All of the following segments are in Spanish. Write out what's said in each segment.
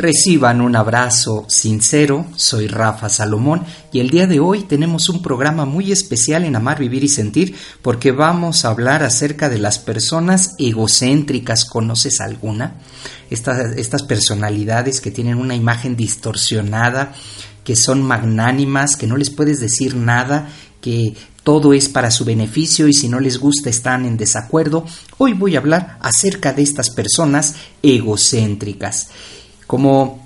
Reciban un abrazo sincero, soy Rafa Salomón y el día de hoy tenemos un programa muy especial en Amar, Vivir y Sentir porque vamos a hablar acerca de las personas egocéntricas. ¿Conoces alguna? Estas, estas personalidades que tienen una imagen distorsionada, que son magnánimas, que no les puedes decir nada, que todo es para su beneficio y si no les gusta están en desacuerdo. Hoy voy a hablar acerca de estas personas egocéntricas. Como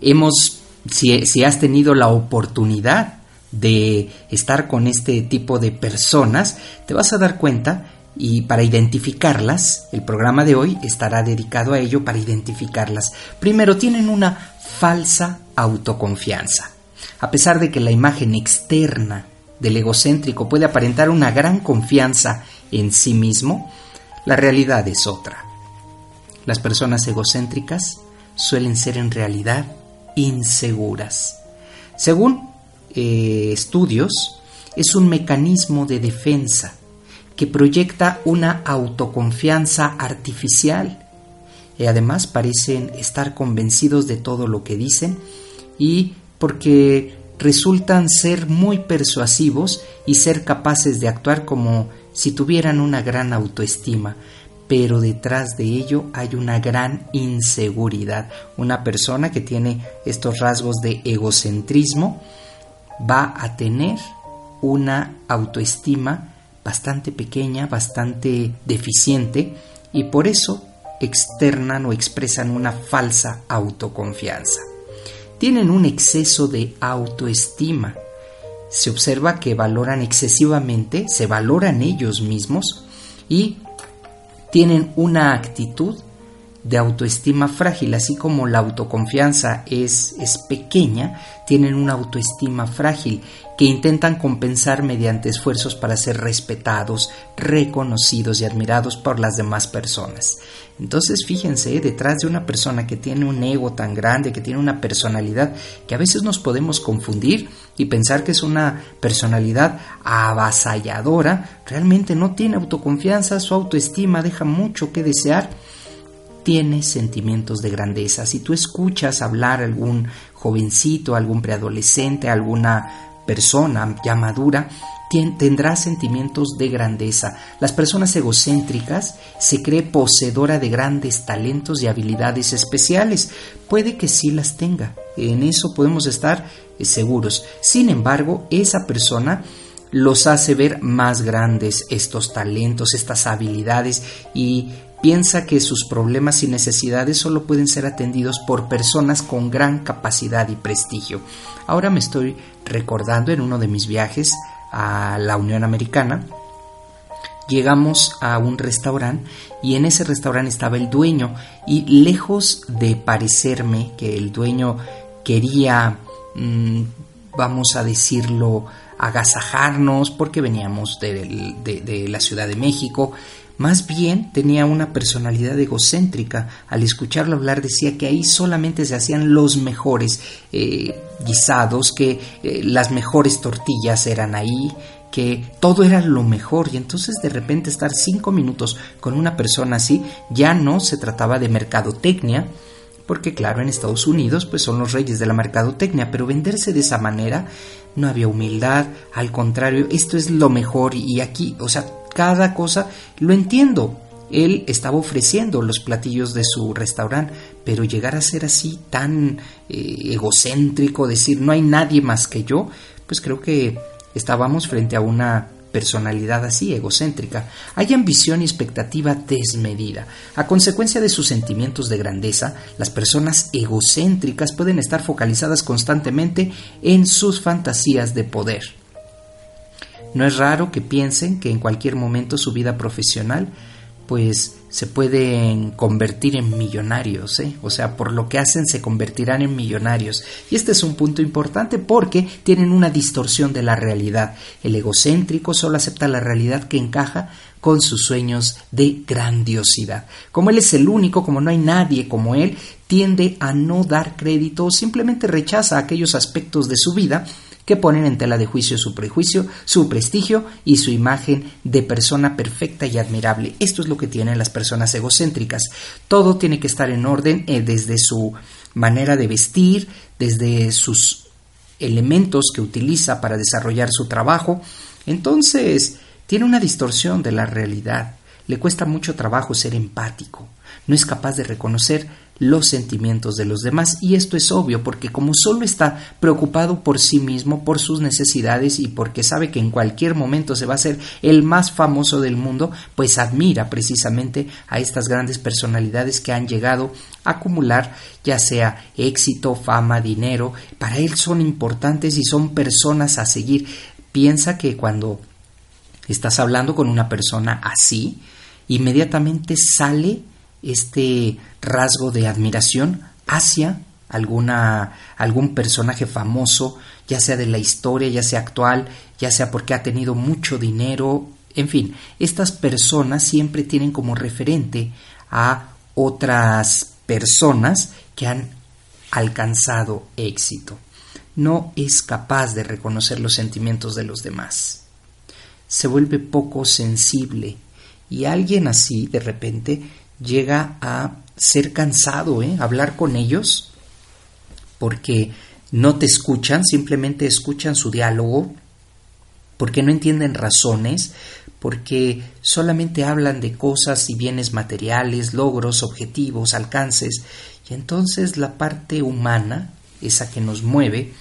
hemos, si, has tenido la oportunidad de estar con este tipo de personas, te vas a dar cuenta y para identificarlas, el programa de hoy estará dedicado a ello para identificarlas. Primero, tienen una falsa autoconfianza. A pesar de que la imagen externa del egocéntrico puede aparentar una gran confianza en sí mismo, la realidad es otra. Las personas egocéntricas suelen ser en realidad inseguras. Según eh, estudios, es un mecanismo de defensa que proyecta una autoconfianza artificial y además parecen estar convencidos de todo lo que dicen y porque resultan ser muy persuasivos y ser capaces de actuar como si tuvieran una gran autoestima, pero detrás de ello hay una gran inseguridad. Una persona que tiene estos rasgos de egocentrismo va a tener una autoestima bastante pequeña, bastante deficiente y por eso externan o expresan una falsa autoconfianza. Tienen un exceso de autoestima. Se observa que valoran excesivamente, se valoran ellos mismos y tienen una actitud de autoestima frágil, así como la autoconfianza es, es pequeña, tienen una autoestima frágil que intentan compensar mediante esfuerzos para ser respetados, reconocidos y admirados por las demás personas. Entonces fíjense, detrás de una persona que tiene un ego tan grande, que tiene una personalidad, que a veces nos podemos confundir y pensar que es una personalidad avasalladora, realmente no tiene autoconfianza, su autoestima deja mucho que desear tiene sentimientos de grandeza. Si tú escuchas hablar a algún jovencito, algún preadolescente, alguna persona ya madura, tendrá sentimientos de grandeza. Las personas egocéntricas se cree poseedora de grandes talentos y habilidades especiales. Puede que sí las tenga. En eso podemos estar eh, seguros. Sin embargo, esa persona los hace ver más grandes estos talentos, estas habilidades y piensa que sus problemas y necesidades solo pueden ser atendidos por personas con gran capacidad y prestigio. Ahora me estoy recordando en uno de mis viajes a la Unión Americana, llegamos a un restaurante y en ese restaurante estaba el dueño y lejos de parecerme que el dueño quería, mm, vamos a decirlo, agasajarnos porque veníamos de, de la Ciudad de México, más bien tenía una personalidad egocéntrica. Al escucharlo hablar decía que ahí solamente se hacían los mejores eh, guisados, que eh, las mejores tortillas eran ahí, que todo era lo mejor y entonces de repente estar cinco minutos con una persona así ya no se trataba de mercadotecnia, porque claro, en Estados Unidos pues son los reyes de la mercadotecnia, pero venderse de esa manera no había humildad, al contrario, esto es lo mejor y aquí, o sea, cada cosa lo entiendo. Él estaba ofreciendo los platillos de su restaurante, pero llegar a ser así tan eh, egocéntrico, decir no hay nadie más que yo, pues creo que estábamos frente a una personalidad así egocéntrica. Hay ambición y expectativa desmedida. A consecuencia de sus sentimientos de grandeza, las personas egocéntricas pueden estar focalizadas constantemente en sus fantasías de poder. No es raro que piensen que en cualquier momento su vida profesional pues se pueden convertir en millonarios, ¿eh? o sea, por lo que hacen se convertirán en millonarios. Y este es un punto importante porque tienen una distorsión de la realidad. El egocéntrico solo acepta la realidad que encaja con sus sueños de grandiosidad. Como él es el único, como no hay nadie como él, tiende a no dar crédito o simplemente rechaza aquellos aspectos de su vida que ponen en tela de juicio su prejuicio, su prestigio y su imagen de persona perfecta y admirable. Esto es lo que tienen las personas egocéntricas. Todo tiene que estar en orden eh, desde su manera de vestir, desde sus elementos que utiliza para desarrollar su trabajo. Entonces, tiene una distorsión de la realidad. Le cuesta mucho trabajo ser empático. No es capaz de reconocer los sentimientos de los demás y esto es obvio porque como solo está preocupado por sí mismo, por sus necesidades y porque sabe que en cualquier momento se va a ser el más famoso del mundo, pues admira precisamente a estas grandes personalidades que han llegado a acumular ya sea éxito, fama, dinero, para él son importantes y son personas a seguir. Piensa que cuando estás hablando con una persona así, inmediatamente sale este rasgo de admiración hacia alguna algún personaje famoso, ya sea de la historia, ya sea actual, ya sea porque ha tenido mucho dinero, en fin, estas personas siempre tienen como referente a otras personas que han alcanzado éxito. No es capaz de reconocer los sentimientos de los demás. Se vuelve poco sensible y alguien así de repente llega a ser cansado, ¿eh? Hablar con ellos, porque no te escuchan, simplemente escuchan su diálogo, porque no entienden razones, porque solamente hablan de cosas y bienes materiales, logros, objetivos, alcances, y entonces la parte humana, esa que nos mueve,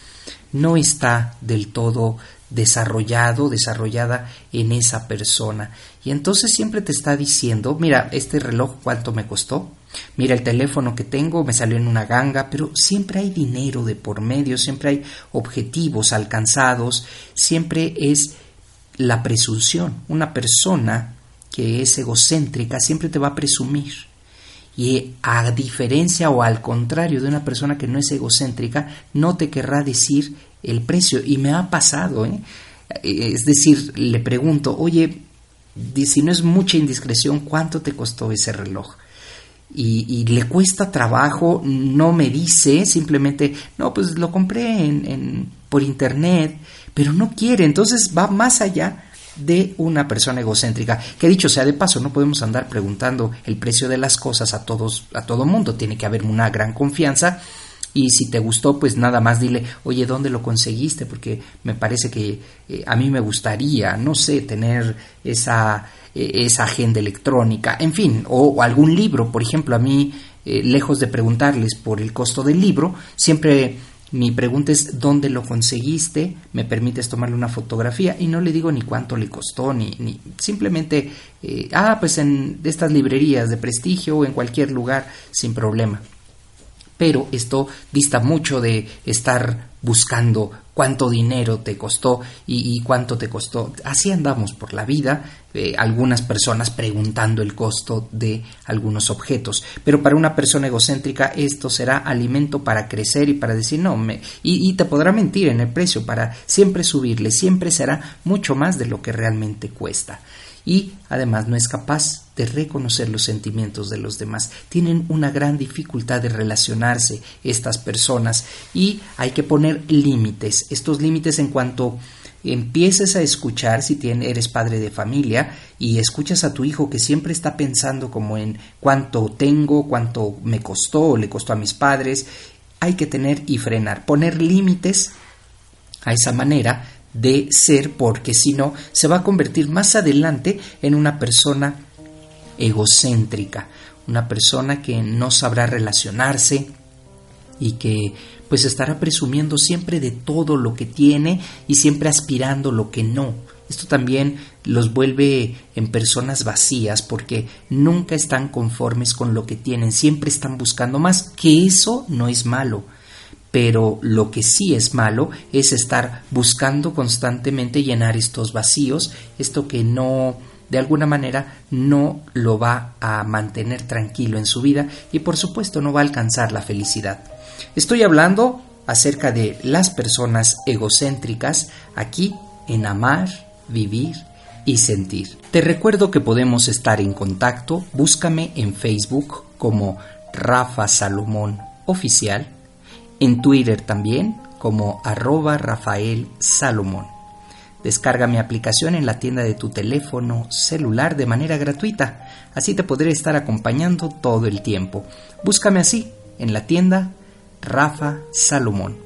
no está del todo desarrollado, desarrollada en esa persona. Y entonces siempre te está diciendo, mira, este reloj cuánto me costó, mira el teléfono que tengo, me salió en una ganga, pero siempre hay dinero de por medio, siempre hay objetivos alcanzados, siempre es la presunción. Una persona que es egocéntrica siempre te va a presumir. Y a diferencia o al contrario de una persona que no es egocéntrica, no te querrá decir el precio. Y me ha pasado, ¿eh? Es decir, le pregunto, oye, si no es mucha indiscreción, ¿cuánto te costó ese reloj? Y, le cuesta trabajo, no me dice, simplemente, no, pues lo compré en, en, por internet, pero no quiere, entonces va más allá de una persona egocéntrica. Que dicho sea de paso, no podemos andar preguntando el precio de las cosas a todos, a todo mundo, tiene que haber una gran confianza y si te gustó, pues nada más dile, oye, ¿dónde lo conseguiste? Porque me parece que eh, a mí me gustaría, no sé, tener esa, eh, esa agenda electrónica, en fin, o, algún libro, por ejemplo, a mí, eh, lejos de preguntarles por el costo del libro, siempre mi pregunta es dónde lo conseguiste, me permites tomarle una fotografía y no le digo ni cuánto le costó, ni, ni simplemente, ah, pues en estas librerías de prestigio o en cualquier lugar, sin problema pero esto dista mucho de estar buscando cuánto dinero te costó y, cuánto te costó. Así andamos por la vida, eh, algunas personas preguntando el costo de algunos objetos, pero para una persona egocéntrica esto será alimento para crecer y para decir no, me, y, y te podrá mentir en el precio para siempre subirle, siempre será mucho más de lo que realmente cuesta y además no es capaz de reconocer los sentimientos de los demás. Tienen una gran dificultad de relacionarse estas personas y hay que poner límites. Estos límites en cuanto empieces a escuchar si eres padre de familia y escuchas a tu hijo que siempre está pensando como en cuánto tengo, cuánto me costó o le costó a mis padres, hay que tener y frenar, poner límites a esa manera de ser porque si no se va a convertir más adelante en una persona egocéntrica, una persona que no sabrá relacionarse y que pues estará presumiendo siempre de todo lo que tiene y siempre aspirando lo que no. Esto también los vuelve en personas vacías porque nunca están conformes con lo que tienen, siempre están buscando más, que eso no es malo pero lo que sí es malo es estar buscando constantemente llenar estos vacíos, esto que no de alguna manera no lo va a mantener tranquilo en su vida y por supuesto no va a alcanzar la felicidad. Estoy hablando acerca de las personas egocéntricas aquí en amar, vivir y sentir. Te recuerdo que podemos estar en contacto, búscame en Facebook como Rafa Salomón Oficial, en Twitter también como arroba Rafael Salomón. Descarga mi aplicación en la tienda de tu teléfono celular de manera gratuita, así te podré estar acompañando todo el tiempo. Búscame así, en la tienda Rafa Salomón.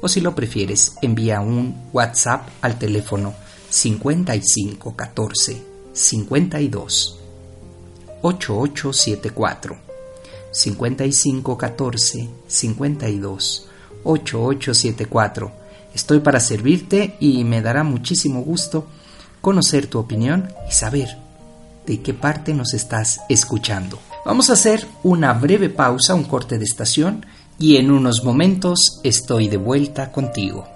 O si lo prefieres, envía un WhatsApp al teléfono 5514 52 8874 5514 52 8874. Estoy para servirte y me dará muchísimo gusto conocer tu opinión y saber de qué parte nos estás escuchando. Vamos a hacer una breve pausa, un corte de estación y en unos momentos estoy de vuelta contigo.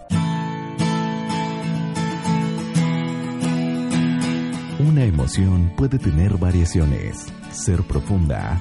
Una emoción puede tener variaciones, ser profunda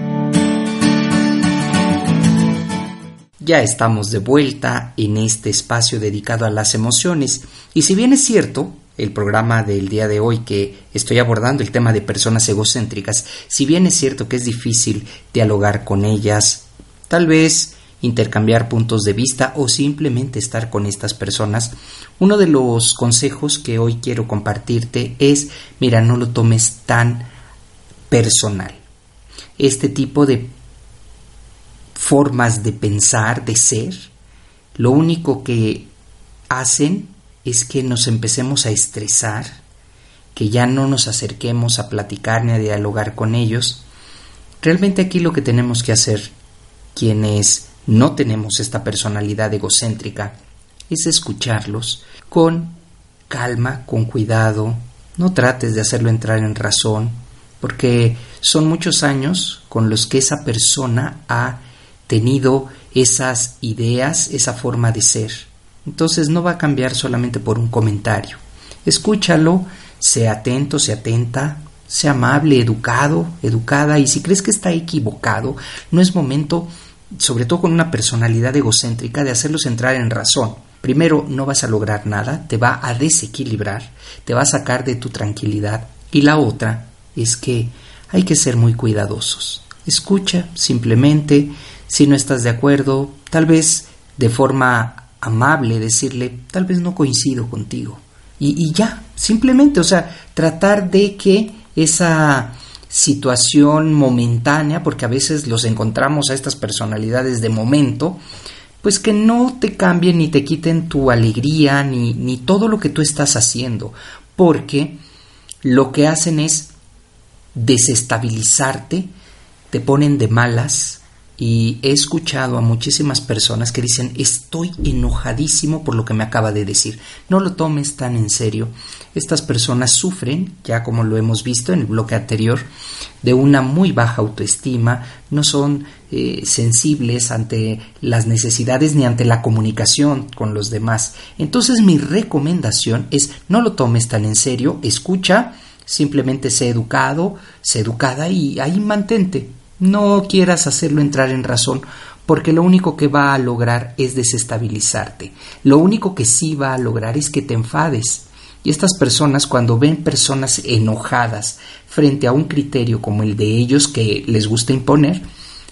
Ya estamos de vuelta en este espacio dedicado a las emociones y si bien es cierto, el programa del día de hoy que estoy abordando el tema de personas egocéntricas, si bien es cierto que es difícil dialogar con ellas, tal vez intercambiar puntos de vista o simplemente estar con estas personas, uno de los consejos que hoy quiero compartirte es, mira, no lo tomes tan personal. Este tipo de formas de pensar, de ser, lo único que hacen es que nos empecemos a estresar, que ya no nos acerquemos a platicar ni a dialogar con ellos. Realmente aquí lo que tenemos que hacer, quienes no tenemos esta personalidad egocéntrica, es escucharlos con calma, con cuidado, no trates de hacerlo entrar en razón, porque son muchos años con los que esa persona ha tenido esas ideas, esa forma de ser. Entonces no va a cambiar solamente por un comentario. Escúchalo, sea atento, sea atenta, sea amable, educado, educada, y si crees que está equivocado, no es momento sobre todo con una personalidad egocéntrica, de hacerlos entrar en razón. Primero, no vas a lograr nada, te va a desequilibrar, te va a sacar de tu tranquilidad. Y la otra es que hay que ser muy cuidadosos. Escucha simplemente, si no estás de acuerdo, tal vez de forma amable decirle, tal vez no coincido contigo. Y, y ya, simplemente, o sea, tratar de que esa situación momentánea, porque a veces los encontramos a estas personalidades de momento, pues que no te cambien ni te quiten tu alegría ni, ni todo lo que tú estás haciendo, porque lo que hacen es desestabilizarte, te ponen de malas, y he escuchado a muchísimas personas que dicen estoy enojadísimo por lo que me acaba de decir. No lo tomes tan en serio. Estas personas sufren, ya como lo hemos visto en el bloque anterior, de una muy baja autoestima, no son eh, sensibles ante las necesidades ni ante la comunicación con los demás. Entonces mi recomendación es no lo tomes tan en serio, escucha, simplemente sé educado, sé educada y ahí mantente no quieras hacerlo entrar en razón, porque lo único que va a lograr es desestabilizarte. Lo único que sí va a lograr es que te enfades. Y estas personas, cuando ven personas enojadas frente a un criterio como el de ellos que les gusta imponer,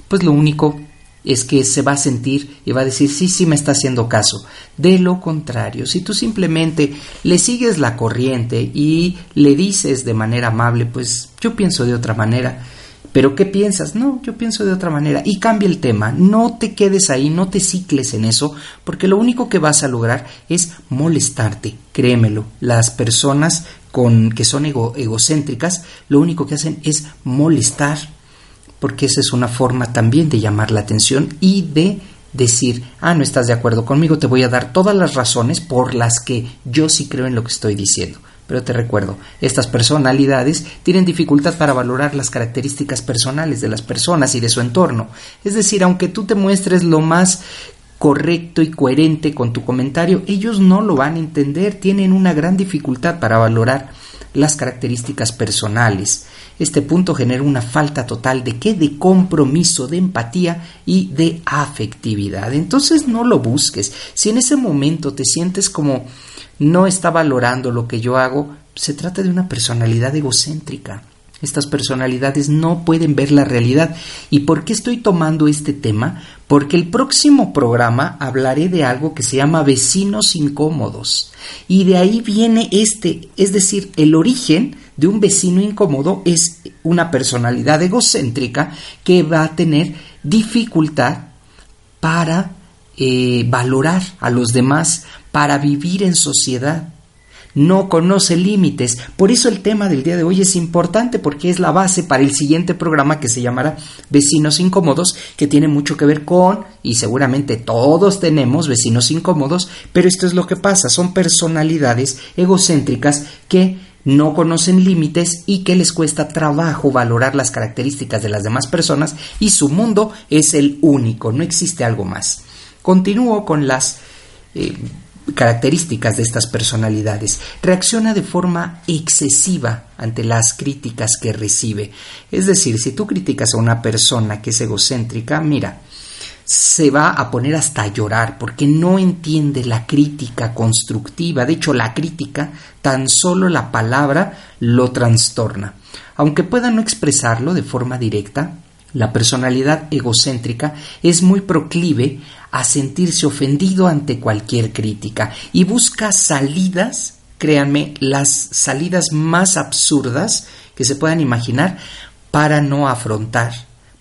pues lo único es que se va a sentir y va a decir, sí, sí me está haciendo caso. De lo contrario, si tú simplemente le sigues la corriente y le dices de manera amable, pues yo pienso de otra manera, pero ¿qué piensas? No, yo pienso de otra manera. Y cambia el tema. No te quedes ahí, no te cicles en eso, porque lo único que vas a lograr es molestarte. Créemelo. Las personas con que son egocéntricas, lo único que hacen es molestar, porque esa es una forma también de llamar la atención y de decir, ah, no estás de acuerdo conmigo, te voy a dar todas las razones por las que yo sí creo en lo que estoy diciendo. Pero te recuerdo, estas personalidades tienen dificultad para valorar las características personales de las personas y de su entorno. Es decir, aunque tú te muestres lo más correcto y coherente con tu comentario, ellos no lo van a entender, tienen una gran dificultad para valorar las características personales. Este punto genera una falta total de qué? De compromiso, de empatía y de afectividad. Entonces no lo busques. Si en ese momento te sientes como no está valorando lo que yo hago, se trata de una personalidad egocéntrica. Estas personalidades no pueden ver la realidad. ¿Y por qué estoy tomando este tema? Porque el próximo programa hablaré de algo que se llama vecinos incómodos. Y de ahí viene este, es decir, el origen de un vecino incómodo es una personalidad egocéntrica que va a tener dificultad para eh, valorar a los demás, para vivir en sociedad no conoce límites. Por eso el tema del día de hoy es importante porque es la base para el siguiente programa que se llamará Vecinos Incómodos, que tiene mucho que ver con, y seguramente todos tenemos vecinos incómodos, pero esto es lo que pasa, son personalidades egocéntricas que no conocen límites y que les cuesta trabajo valorar las características de las demás personas y su mundo es el único, no existe algo más. Continúo con las eh, características de estas personalidades. Reacciona de forma excesiva ante las críticas que recibe. Es decir, si tú criticas a una persona que es egocéntrica, mira, se va a poner hasta a llorar porque no entiende la crítica constructiva. De hecho, la crítica, tan solo la palabra, lo trastorna. Aunque pueda no expresarlo de forma directa, la personalidad egocéntrica es muy proclive a sentirse ofendido ante cualquier crítica y busca salidas, créanme, las salidas más absurdas que se puedan imaginar para no afrontar,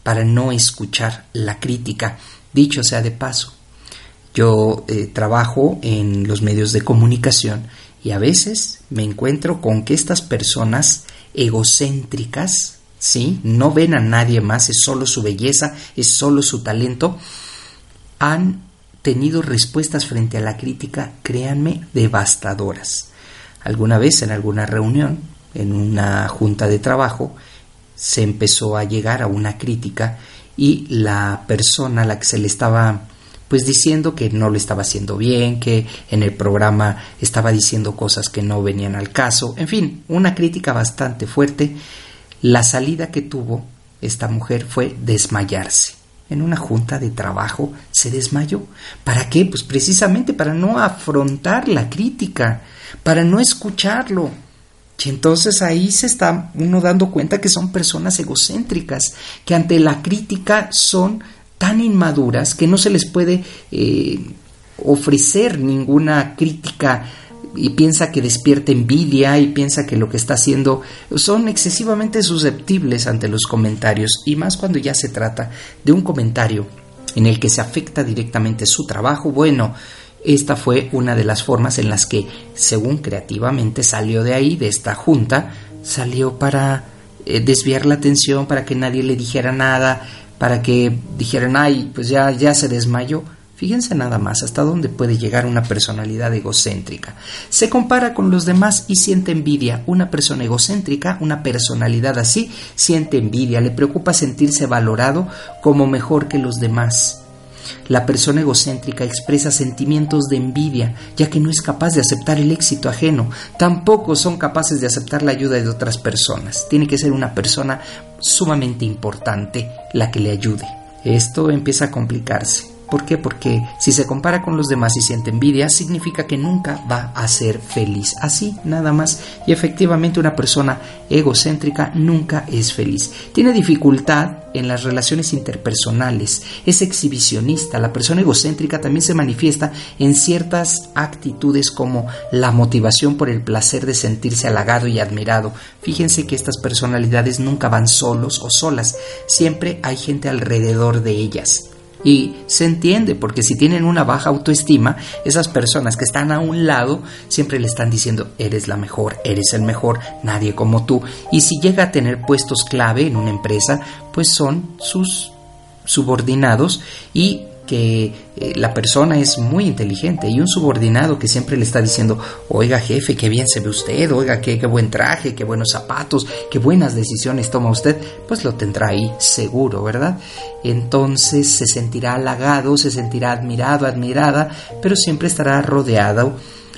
para no escuchar la crítica. Dicho sea de paso, yo eh, trabajo en los medios de comunicación y a veces me encuentro con que estas personas egocéntricas, ¿sí? No ven a nadie más, es solo su belleza, es solo su talento, han tenido respuestas frente a la crítica, créanme, devastadoras. Alguna vez en alguna reunión, en una junta de trabajo, se empezó a llegar a una crítica y la persona a la que se le estaba pues diciendo que no lo estaba haciendo bien, que en el programa estaba diciendo cosas que no venían al caso, en fin, una crítica bastante fuerte. La salida que tuvo esta mujer fue desmayarse en una junta de trabajo se desmayó. ¿Para qué? Pues precisamente para no afrontar la crítica, para no escucharlo. Y entonces ahí se está uno dando cuenta que son personas egocéntricas, que ante la crítica son tan inmaduras que no se les puede eh, ofrecer ninguna crítica y piensa que despierta envidia y piensa que lo que está haciendo son excesivamente susceptibles ante los comentarios y más cuando ya se trata de un comentario en el que se afecta directamente su trabajo, bueno, esta fue una de las formas en las que, según creativamente salió de ahí, de esta junta, salió para eh, desviar la atención, para que nadie le dijera nada, para que dijeran, ay, pues ya, ya se desmayó. Fíjense nada más hasta dónde puede llegar una personalidad egocéntrica. Se compara con los demás y siente envidia. Una persona egocéntrica, una personalidad así, siente envidia, le preocupa sentirse valorado como mejor que los demás. La persona egocéntrica expresa sentimientos de envidia, ya que no es capaz de aceptar el éxito ajeno. Tampoco son capaces de aceptar la ayuda de otras personas. Tiene que ser una persona sumamente importante la que le ayude. Esto empieza a complicarse. ¿Por qué? Porque si se compara con los demás y siente envidia, significa que nunca va a ser feliz. Así, nada más. Y efectivamente una persona egocéntrica nunca es feliz. Tiene dificultad en las relaciones interpersonales. Es exhibicionista. La persona egocéntrica también se manifiesta en ciertas actitudes como la motivación por el placer de sentirse halagado y admirado. Fíjense que estas personalidades nunca van solos o solas. Siempre hay gente alrededor de ellas. Y se entiende, porque si tienen una baja autoestima, esas personas que están a un lado siempre le están diciendo, eres la mejor, eres el mejor, nadie como tú. Y si llega a tener puestos clave en una empresa, pues son sus subordinados y que eh, la persona es muy inteligente y un subordinado que siempre le está diciendo, oiga jefe, qué bien se ve usted, oiga, qué, buen traje, qué buenos zapatos, qué buenas decisiones toma usted, pues lo tendrá ahí seguro, ¿verdad? Entonces se sentirá halagado, se sentirá admirado, admirada, pero siempre estará rodeado,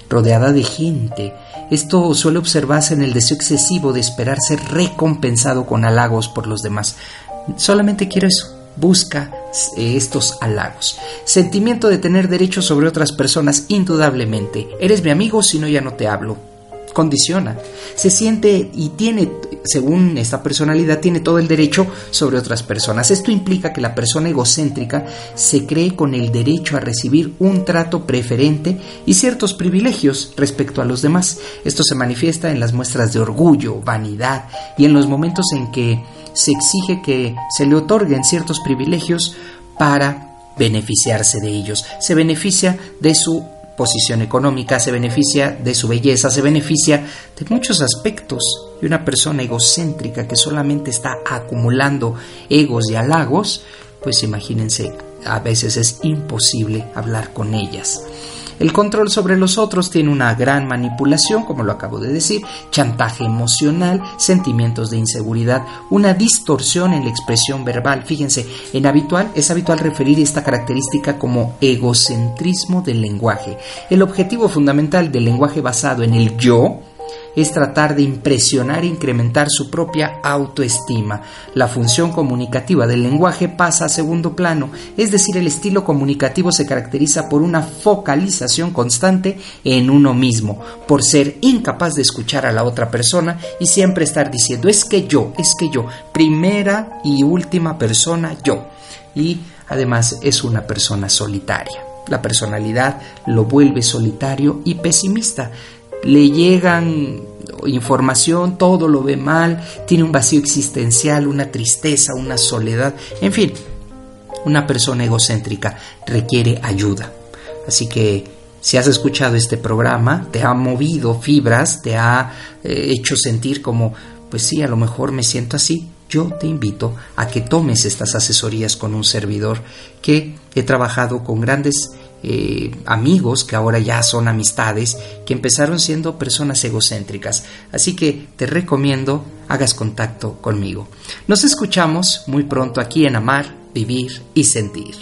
rodeada de gente. Esto suele observarse en el deseo excesivo de esperar ser recompensado con halagos por los demás. Solamente quiero eso, busca eh, estos halagos. Sentimiento de tener derecho sobre otras personas, indudablemente. Eres mi amigo, si no ya no te hablo. Condiciona. Se siente y tiene, según esta personalidad, tiene todo el derecho sobre otras personas. Esto implica que la persona egocéntrica se cree con el derecho a recibir un trato preferente y ciertos privilegios respecto a los demás. Esto se manifiesta en las muestras de orgullo, vanidad y en los momentos en que se exige que se le otorguen ciertos privilegios para beneficiarse de ellos. Se beneficia de su posición económica, se beneficia de su belleza, se beneficia de muchos aspectos. Y una persona egocéntrica que solamente está acumulando egos y halagos, pues imagínense, a veces es imposible hablar con ellas. El control sobre los otros tiene una gran manipulación, como lo acabo de decir, chantaje emocional, sentimientos de inseguridad, una distorsión en la expresión verbal. Fíjense, en habitual es habitual referir esta característica como egocentrismo del lenguaje. El objetivo fundamental del lenguaje basado en el yo es tratar de impresionar e incrementar su propia autoestima. La función comunicativa del lenguaje pasa a segundo plano, es decir, el estilo comunicativo se caracteriza por una focalización constante en uno mismo, por ser incapaz de escuchar a la otra persona y siempre estar diciendo es que yo, es que yo, primera y última persona yo. Y además es una persona solitaria. La personalidad lo vuelve solitario y pesimista le llegan información, todo lo ve mal, tiene un vacío existencial, una tristeza, una soledad, en fin, una persona egocéntrica requiere ayuda. Así que si has escuchado este programa, te ha movido fibras, te ha eh, hecho sentir como, pues sí, a lo mejor me siento así, yo te invito a que tomes estas asesorías con un servidor que he trabajado con grandes eh, amigos que ahora ya son amistades, que empezaron siendo personas egocéntricas. Así que te recomiendo hagas contacto conmigo. Nos escuchamos muy pronto aquí en Amar, Vivir y Sentir.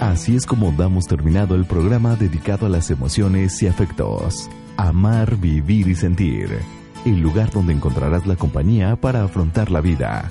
Así es como damos terminado el programa dedicado a las emociones y afectos. Amar, vivir y sentir. El lugar donde encontrarás la compañía para afrontar la vida.